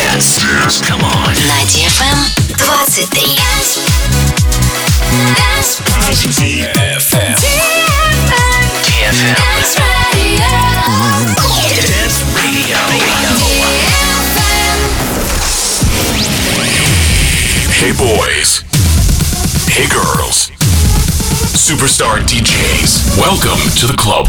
Dance. Dance. Come on. На DFM 23. DFM. DFM. Dance Radio. Hey boys. Hey girls. Superstar DJs. Welcome to the club.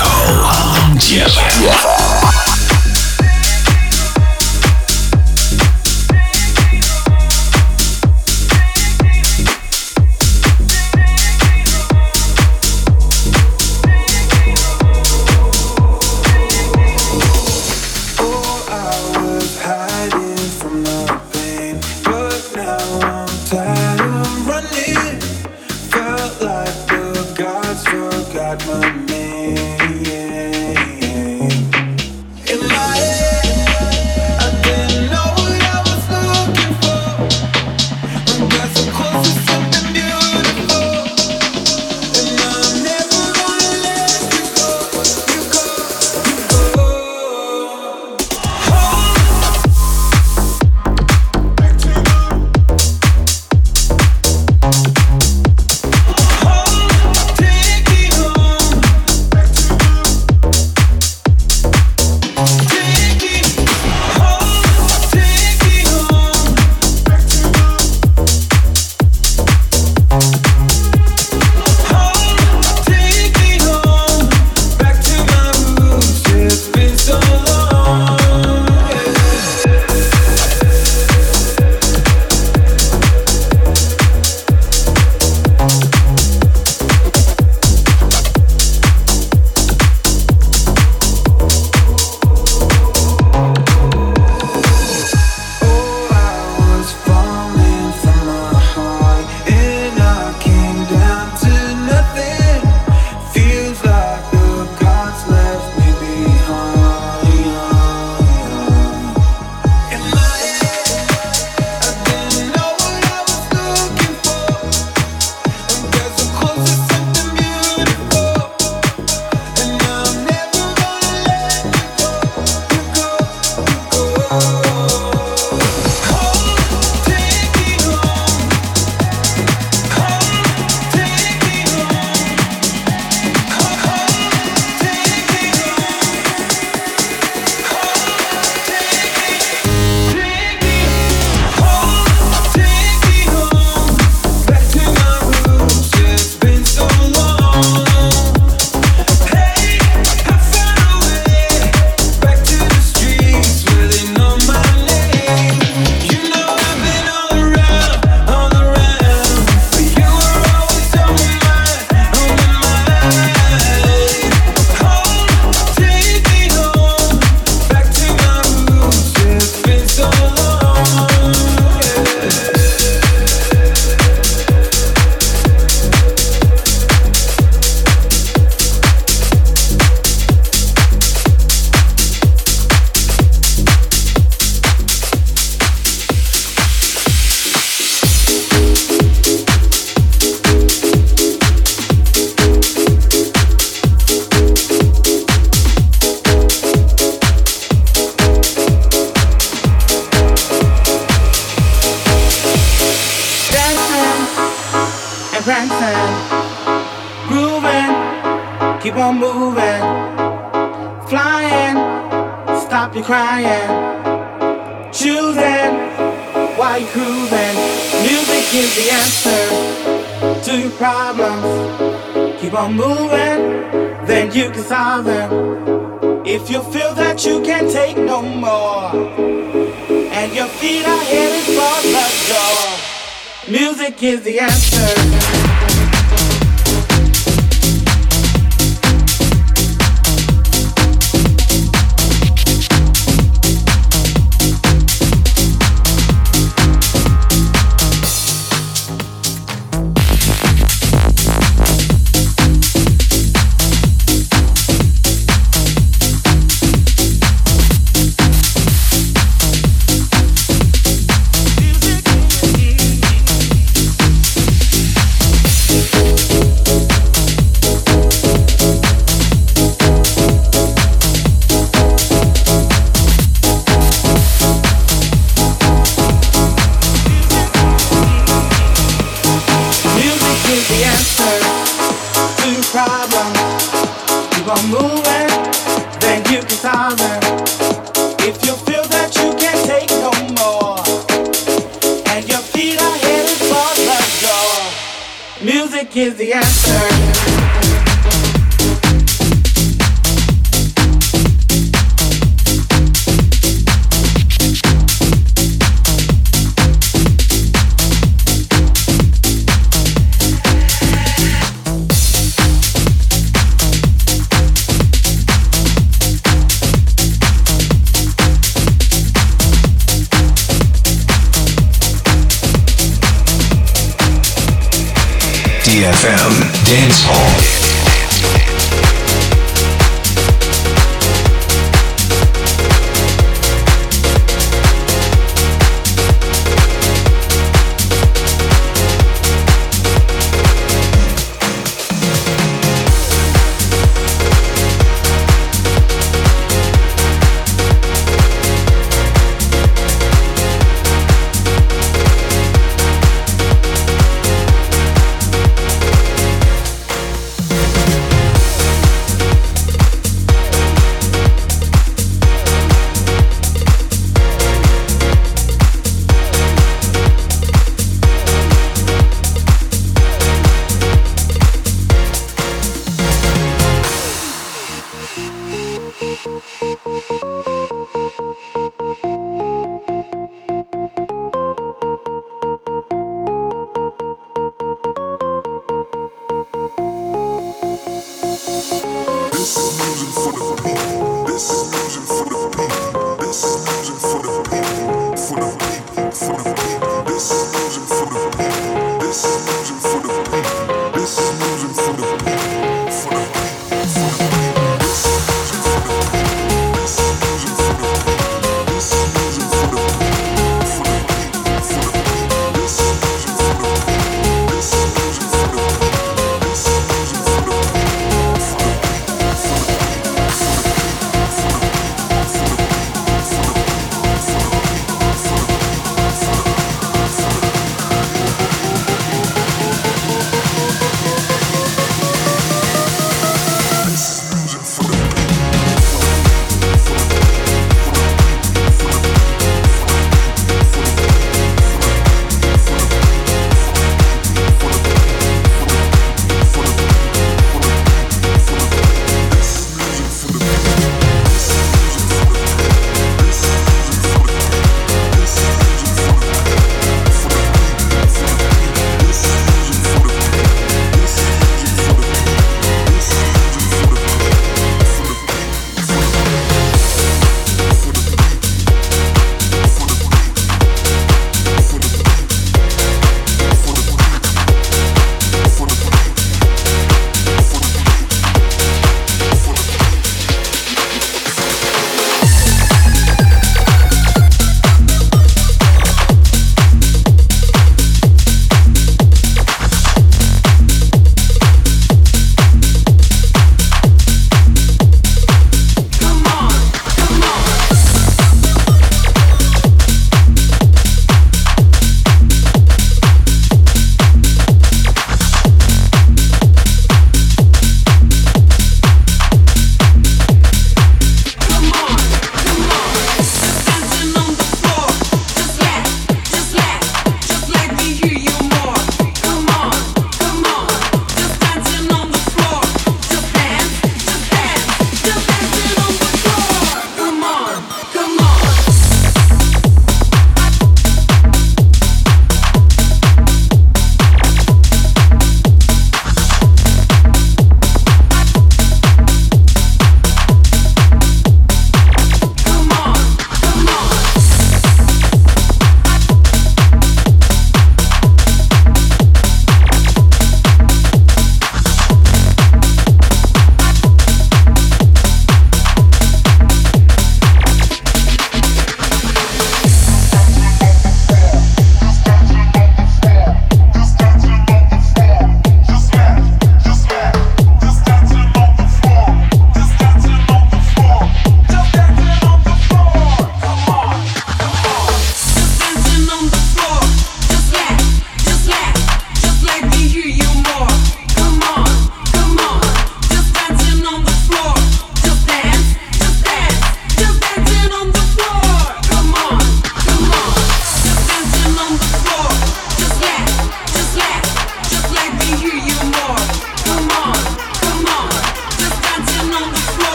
Michael Антьев. Them. If you feel that you can't take no more, and your feet are headed for the door, music is the answer.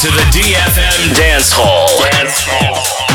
To the DFM Dance Hall. Dance Hall.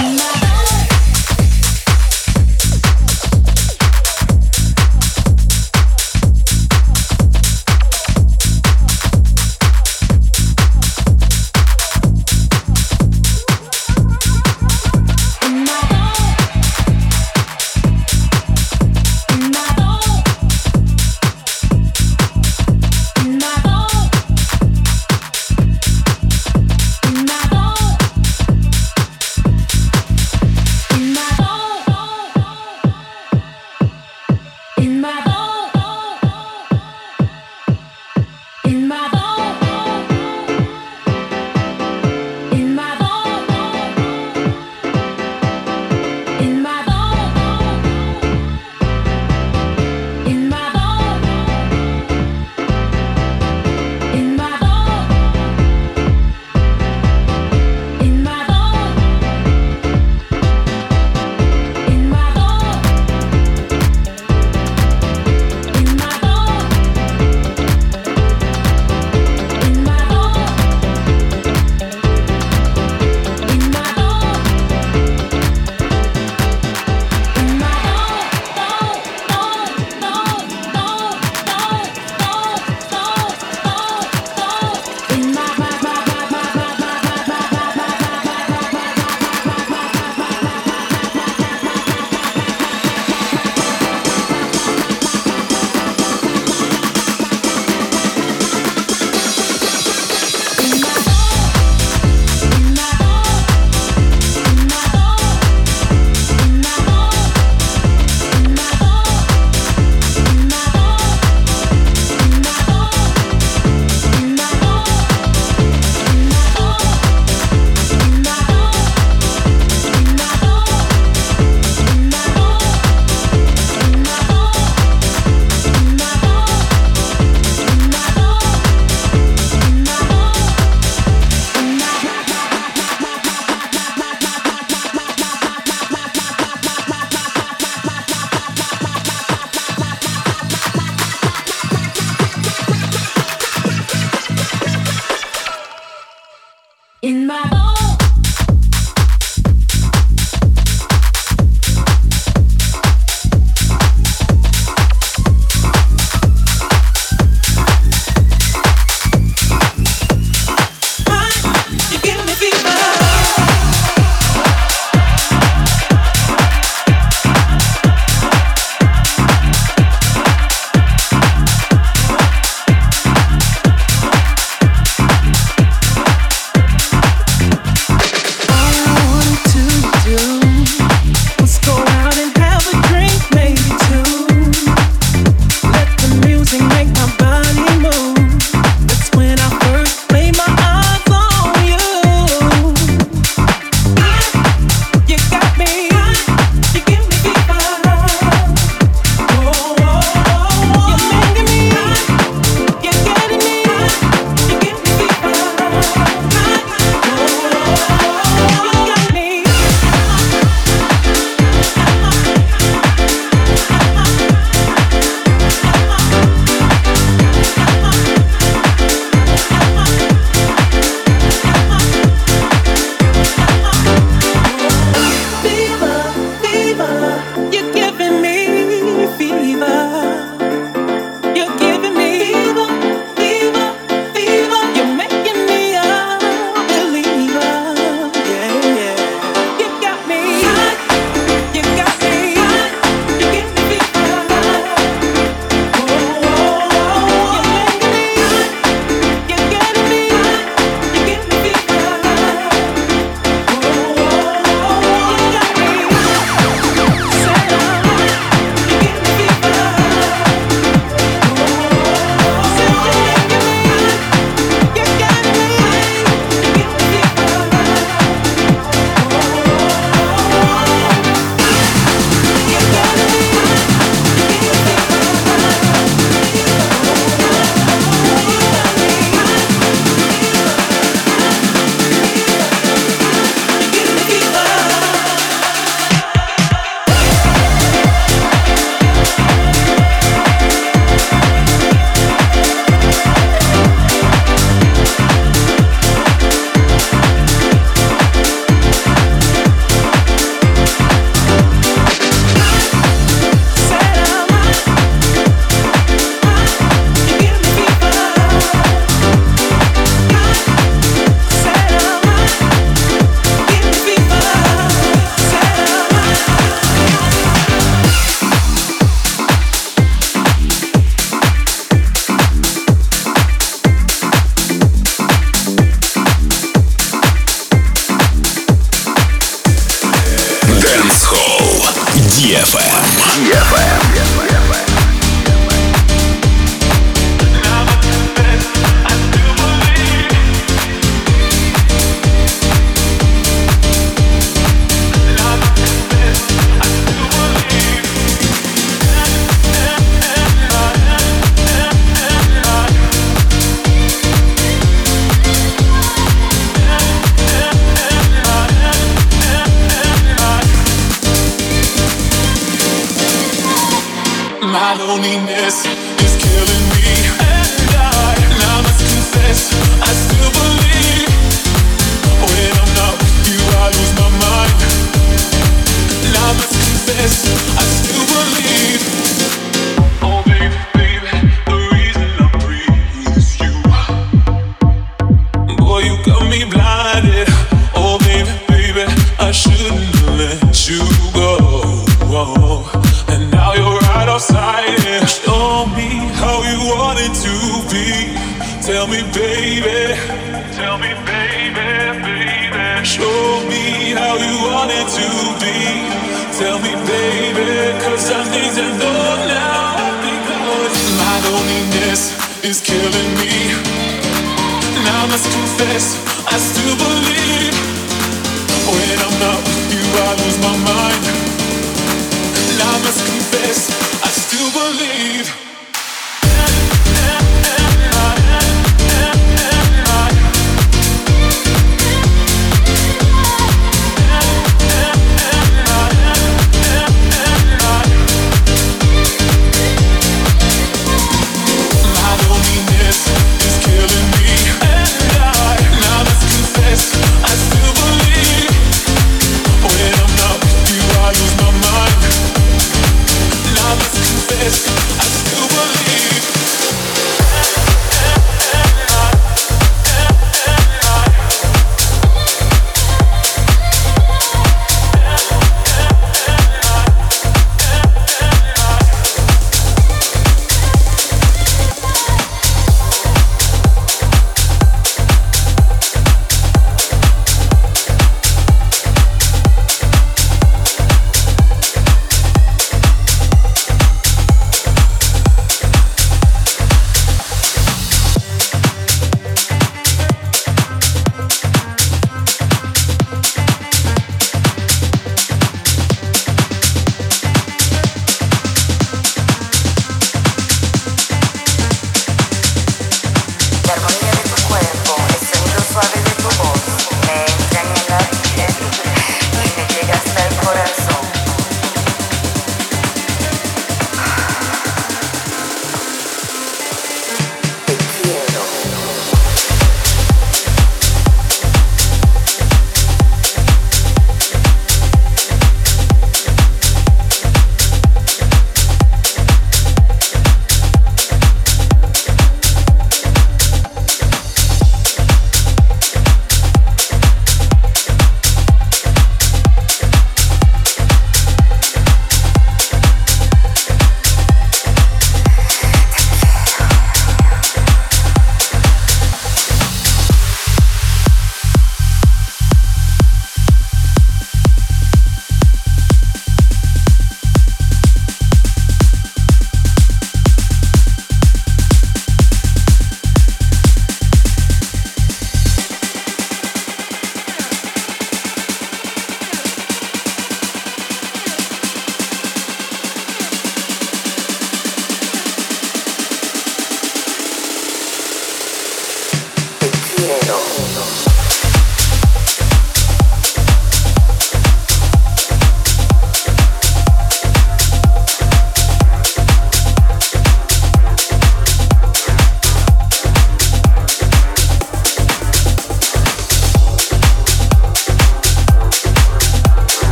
EFM. EFM.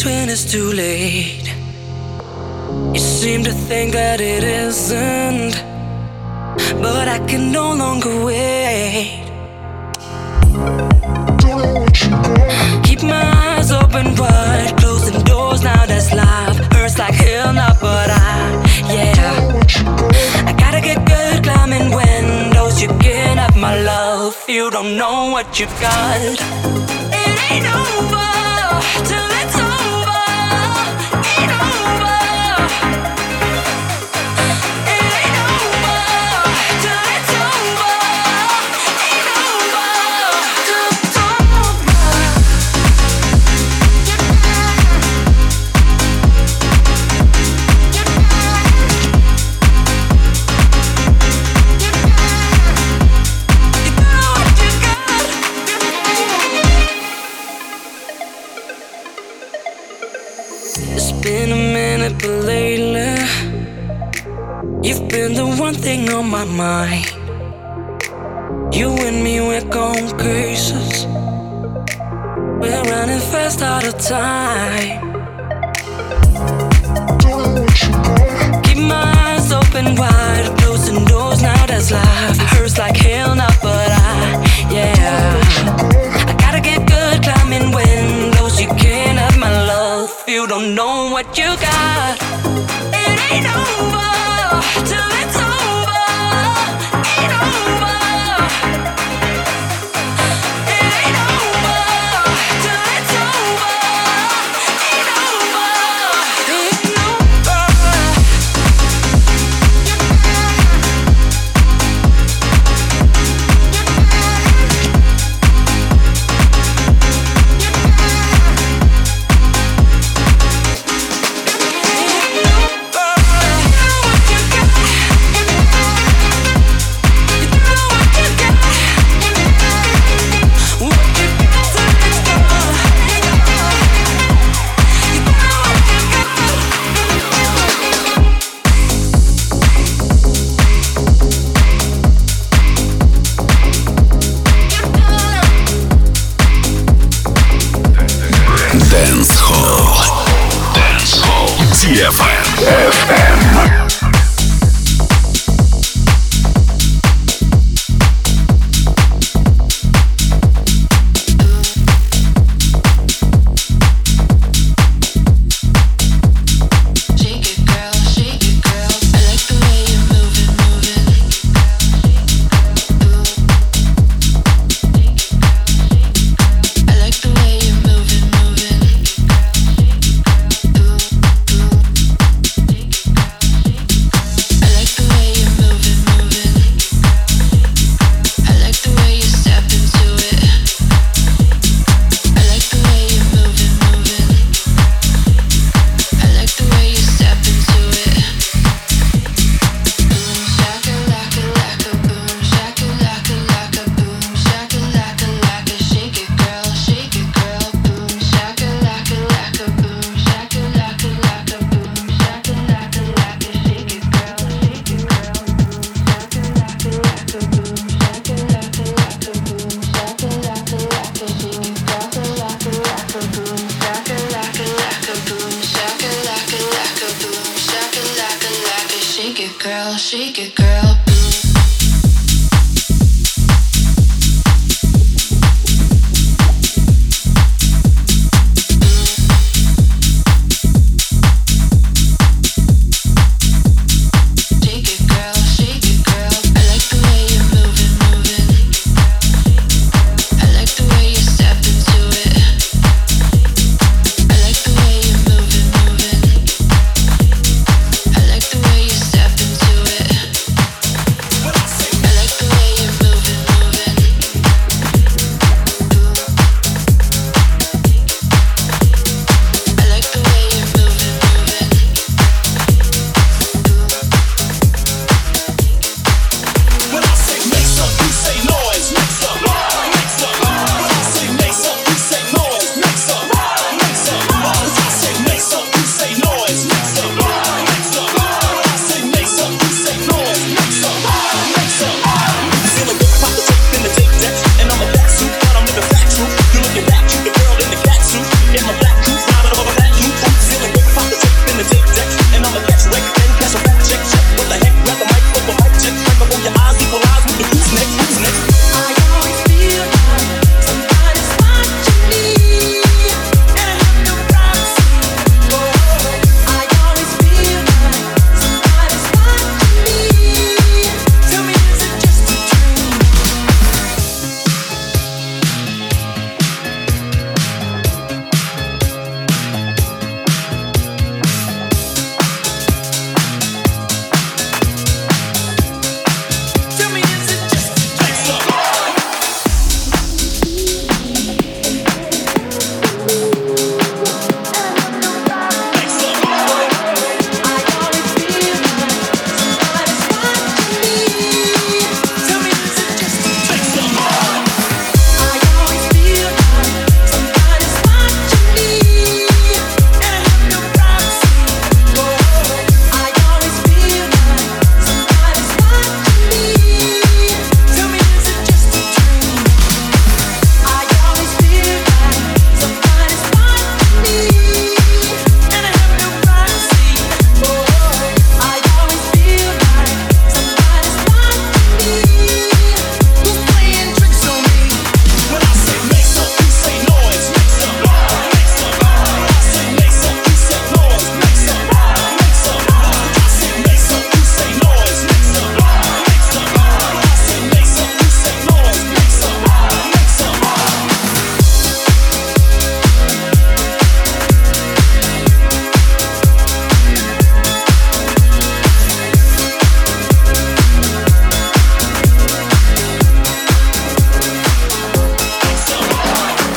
change when it's too late. You seem to think that it isn't, but I can no longer wait. Keep my eyes open wide, closing doors now that's life. Hurts like hell now, but I, yeah. I gotta get good climbing windows. You can have my love, you don't know what you've got. It ain't over.